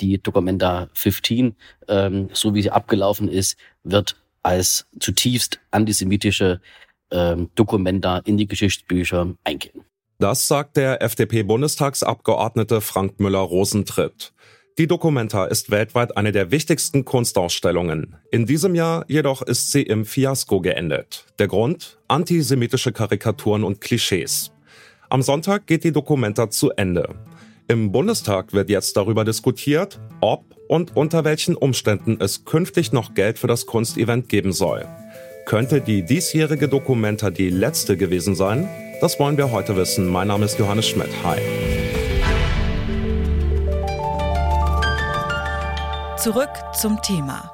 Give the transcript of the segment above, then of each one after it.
Die Documenta 15, ähm, so wie sie abgelaufen ist, wird als zutiefst antisemitische ähm, Dokumenta in die Geschichtsbücher eingehen. Das sagt der FDP-Bundestagsabgeordnete Frank Müller-Rosentritt. Die Documenta ist weltweit eine der wichtigsten Kunstausstellungen. In diesem Jahr jedoch ist sie im Fiasko geendet. Der Grund? Antisemitische Karikaturen und Klischees. Am Sonntag geht die Documenta zu Ende. Im Bundestag wird jetzt darüber diskutiert, ob und unter welchen Umständen es künftig noch Geld für das Kunstevent geben soll. Könnte die diesjährige Documenta die letzte gewesen sein? Das wollen wir heute wissen. Mein Name ist Johannes Schmidt. Hi. Zurück zum Thema.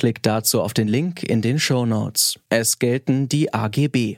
Klickt dazu auf den Link in den Show Notes. Es gelten die AGB.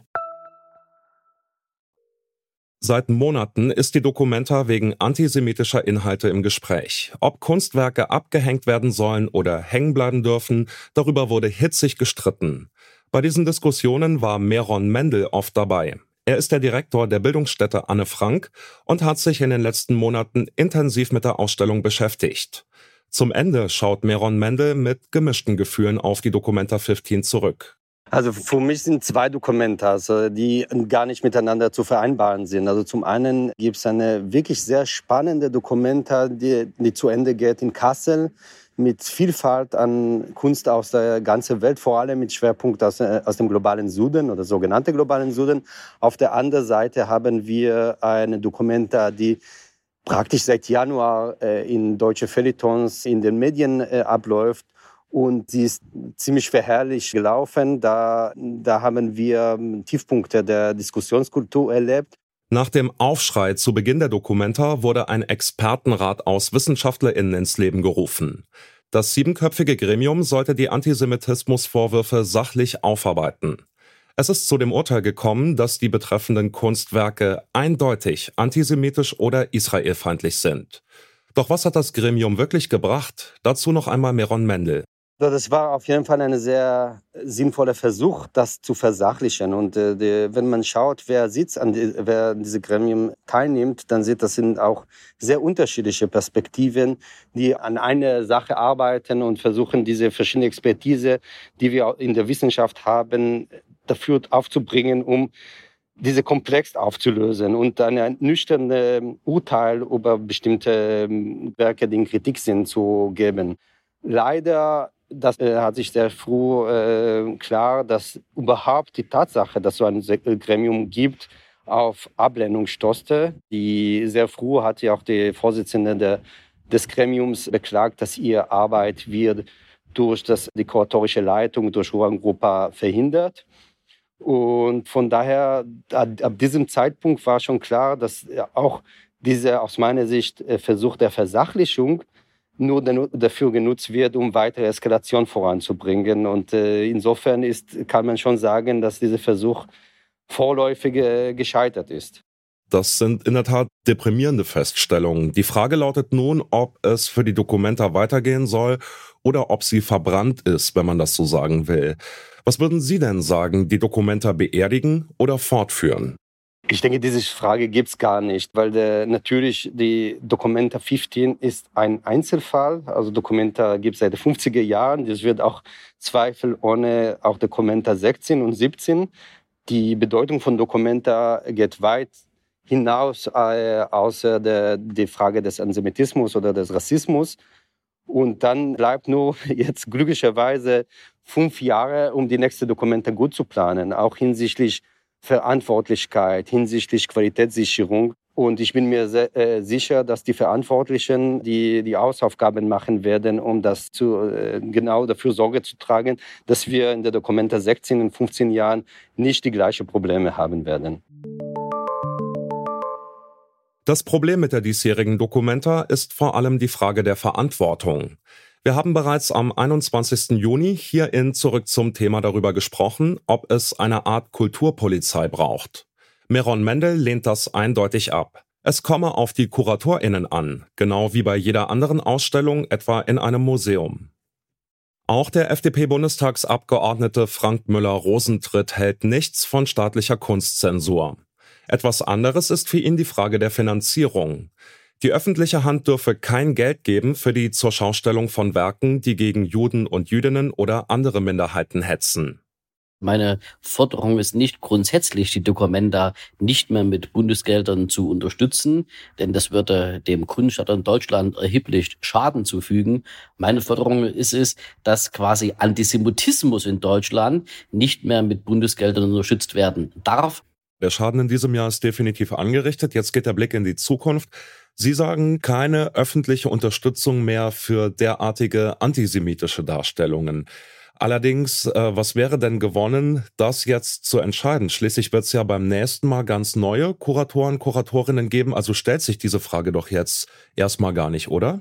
Seit Monaten ist die Documenta wegen antisemitischer Inhalte im Gespräch. Ob Kunstwerke abgehängt werden sollen oder hängen bleiben dürfen, darüber wurde hitzig gestritten. Bei diesen Diskussionen war Meron Mendel oft dabei. Er ist der Direktor der Bildungsstätte Anne Frank und hat sich in den letzten Monaten intensiv mit der Ausstellung beschäftigt. Zum Ende schaut Meron Mendel mit gemischten Gefühlen auf die Documenta 15 zurück. Also für mich sind zwei Dokumente, also die gar nicht miteinander zu vereinbaren sind. Also zum einen gibt es eine wirklich sehr spannende Dokumente, die, die zu Ende geht in Kassel mit Vielfalt an Kunst aus der ganzen Welt, vor allem mit Schwerpunkt aus, äh, aus dem globalen Süden oder sogenannten globalen Süden. Auf der anderen Seite haben wir eine Dokumente, die praktisch seit Januar äh, in deutsche Feuilletons in den Medien äh, abläuft und sie ist ziemlich verherrlich gelaufen. Da, da haben wir Tiefpunkte der Diskussionskultur erlebt. Nach dem Aufschrei zu Beginn der Dokumenta wurde ein Expertenrat aus WissenschaftlerInnen ins Leben gerufen. Das siebenköpfige Gremium sollte die Antisemitismusvorwürfe sachlich aufarbeiten. Es ist zu dem Urteil gekommen, dass die betreffenden Kunstwerke eindeutig antisemitisch oder israelfeindlich sind. Doch was hat das Gremium wirklich gebracht? Dazu noch einmal Meron Mendel. Das war auf jeden Fall ein sehr sinnvoller Versuch, das zu versachlichen. Und äh, die, wenn man schaut, wer sitzt an die, wer an diesem Gremium teilnimmt, dann sieht, das sind auch sehr unterschiedliche Perspektiven, die an einer Sache arbeiten und versuchen, diese verschiedene Expertise, die wir in der Wissenschaft haben, dafür aufzubringen, um diese Komplex aufzulösen und ein nüchternes Urteil über bestimmte ähm, Werke, die in Kritik sind, zu geben. Leider das äh, hat sich sehr früh äh, klar, dass überhaupt die Tatsache, dass so ein Gremium gibt, auf Ablehnung stoßte. Die sehr früh hat ja auch die Vorsitzende der, des Gremiums beklagt, dass ihre Arbeit wird durch das, die kuratorische Leitung, durch Ruangruppe verhindert. Und von daher, ab, diesem Zeitpunkt war schon klar, dass auch dieser aus meiner Sicht äh, Versuch der Versachlichung nur dafür genutzt wird, um weitere Eskalation voranzubringen. Und äh, insofern ist, kann man schon sagen, dass dieser Versuch vorläufig äh, gescheitert ist. Das sind in der Tat deprimierende Feststellungen. Die Frage lautet nun, ob es für die Dokumenta weitergehen soll oder ob sie verbrannt ist, wenn man das so sagen will. Was würden Sie denn sagen, die Dokumenta beerdigen oder fortführen? Ich denke, diese Frage gibt es gar nicht, weil der, natürlich die Documenta 15 ist ein Einzelfall. Also Documenta gibt es seit den 50er Jahren. Das wird auch zweifelohne auch Documenta 16 und 17. Die Bedeutung von Documenta geht weit hinaus, äh, außer der die Frage des Antisemitismus oder des Rassismus. Und dann bleibt nur jetzt glücklicherweise fünf Jahre, um die nächste Dokumente gut zu planen, auch hinsichtlich Verantwortlichkeit hinsichtlich Qualitätssicherung. Und ich bin mir sehr, äh, sicher, dass die Verantwortlichen die, die Hausaufgaben machen werden, um das zu, äh, genau dafür Sorge zu tragen, dass wir in der Dokumenta 16 und 15 Jahren nicht die gleichen Probleme haben werden. Das Problem mit der diesjährigen Dokumenta ist vor allem die Frage der Verantwortung. Wir haben bereits am 21. Juni hier in Zurück zum Thema darüber gesprochen, ob es eine Art Kulturpolizei braucht. Meron Mendel lehnt das eindeutig ab. Es komme auf die KuratorInnen an, genau wie bei jeder anderen Ausstellung, etwa in einem Museum. Auch der FDP-Bundestagsabgeordnete Frank Müller-Rosentritt hält nichts von staatlicher Kunstzensur. Etwas anderes ist für ihn die Frage der Finanzierung. Die öffentliche Hand dürfe kein Geld geben für die Zurschaustellung von Werken, die gegen Juden und Jüdinnen oder andere Minderheiten hetzen. Meine Forderung ist nicht grundsätzlich, die Dokumenta nicht mehr mit Bundesgeldern zu unterstützen, denn das würde dem Kunststaat Deutschland erheblich Schaden zufügen. Meine Forderung ist es, dass quasi Antisemitismus in Deutschland nicht mehr mit Bundesgeldern unterstützt werden darf. Der Schaden in diesem Jahr ist definitiv angerichtet. Jetzt geht der Blick in die Zukunft. Sie sagen keine öffentliche Unterstützung mehr für derartige antisemitische Darstellungen. Allerdings, äh, was wäre denn gewonnen, das jetzt zu entscheiden? Schließlich wird es ja beim nächsten Mal ganz neue Kuratoren, Kuratorinnen geben. Also stellt sich diese Frage doch jetzt erstmal gar nicht, oder?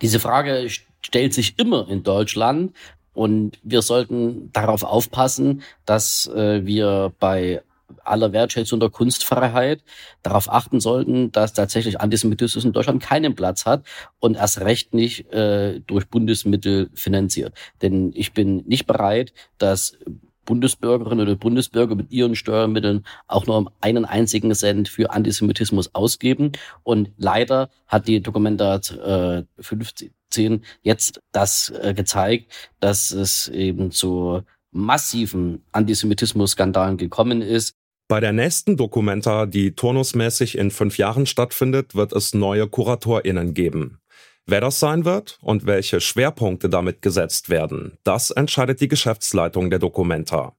Diese Frage stellt sich immer in Deutschland. Und wir sollten darauf aufpassen, dass äh, wir bei aller Wertschätzung der Kunstfreiheit darauf achten sollten, dass tatsächlich Antisemitismus in Deutschland keinen Platz hat und erst recht nicht äh, durch Bundesmittel finanziert. Denn ich bin nicht bereit, dass Bundesbürgerinnen oder Bundesbürger mit ihren Steuermitteln auch nur einen einzigen Cent für Antisemitismus ausgeben. Und leider hat die Dokumentat äh, 15 jetzt das äh, gezeigt, dass es eben zu massiven Antisemitismus-Skandalen gekommen ist. Bei der nächsten Dokumenta, die turnusmäßig in fünf Jahren stattfindet, wird es neue KuratorInnen geben. Wer das sein wird und welche Schwerpunkte damit gesetzt werden, das entscheidet die Geschäftsleitung der Dokumenta.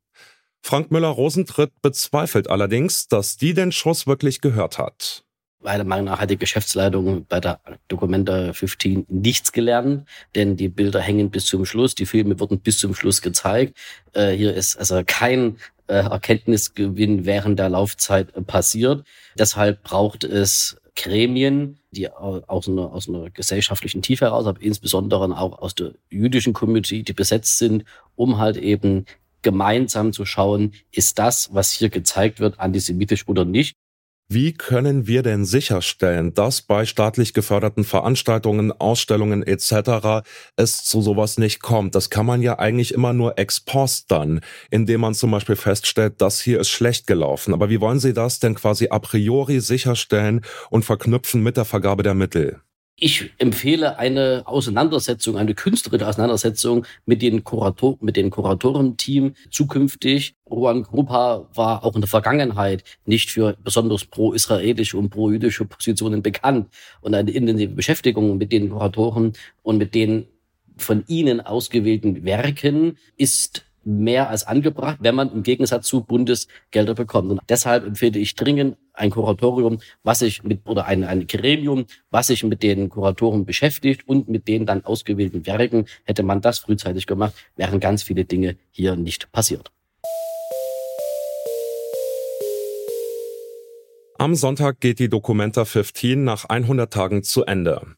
Frank Müller-Rosentritt bezweifelt allerdings, dass die den Schuss wirklich gehört hat. Meiner Meinung nach hat die Geschäftsleitung bei der Documenta 15 nichts gelernt, denn die Bilder hängen bis zum Schluss, die Filme wurden bis zum Schluss gezeigt. Äh, hier ist also kein Erkenntnisgewinn während der Laufzeit äh, passiert. Deshalb braucht es Gremien, die aus einer, aus einer gesellschaftlichen Tiefe heraus, aber insbesondere auch aus der jüdischen Community, die besetzt sind, um halt eben gemeinsam zu schauen, ist das, was hier gezeigt wird, antisemitisch oder nicht. Wie können wir denn sicherstellen, dass bei staatlich geförderten Veranstaltungen, Ausstellungen etc. es zu sowas nicht kommt? Das kann man ja eigentlich immer nur ex post dann, indem man zum Beispiel feststellt, das hier ist schlecht gelaufen. Aber wie wollen Sie das denn quasi a priori sicherstellen und verknüpfen mit der Vergabe der Mittel? Ich empfehle eine Auseinandersetzung, eine künstlerische Auseinandersetzung mit den Kurator, mit den Kuratorenteam zukünftig. Ruan Grupa war auch in der Vergangenheit nicht für besonders pro-israelische und pro-jüdische Positionen bekannt. Und eine intensive Beschäftigung mit den Kuratoren und mit den von ihnen ausgewählten Werken ist mehr als angebracht, wenn man im Gegensatz zu Bundesgelder bekommt. Und deshalb empfehle ich dringend ein Kuratorium, was sich mit, oder ein, ein Gremium, was sich mit den Kuratoren beschäftigt und mit den dann ausgewählten Werken. Hätte man das frühzeitig gemacht, wären ganz viele Dinge hier nicht passiert. Am Sonntag geht die Documenta 15 nach 100 Tagen zu Ende.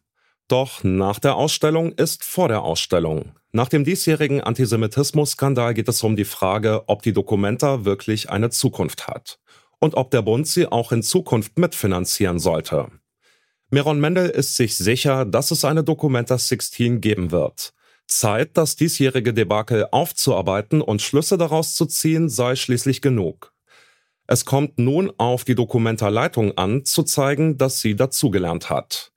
Doch nach der Ausstellung ist vor der Ausstellung. Nach dem diesjährigen Antisemitismus-Skandal geht es um die Frage, ob die Documenta wirklich eine Zukunft hat und ob der Bund sie auch in Zukunft mitfinanzieren sollte. Meron Mendel ist sich sicher, dass es eine Documenta 16 geben wird. Zeit, das diesjährige Debakel aufzuarbeiten und Schlüsse daraus zu ziehen, sei schließlich genug. Es kommt nun auf die Documenta-Leitung an, zu zeigen, dass sie dazugelernt hat.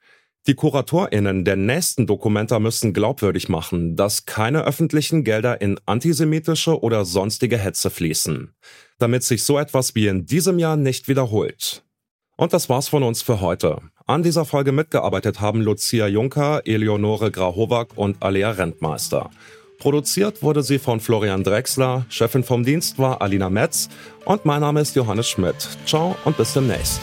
Die KuratorInnen der nächsten Dokumenta müssen glaubwürdig machen, dass keine öffentlichen Gelder in antisemitische oder sonstige Hetze fließen, damit sich so etwas wie in diesem Jahr nicht wiederholt. Und das war's von uns für heute. An dieser Folge mitgearbeitet haben Lucia Juncker, Eleonore Grahowak und Alea Rentmeister. Produziert wurde sie von Florian Drexler, Chefin vom Dienst war Alina Metz und mein Name ist Johannes Schmidt. Ciao und bis demnächst.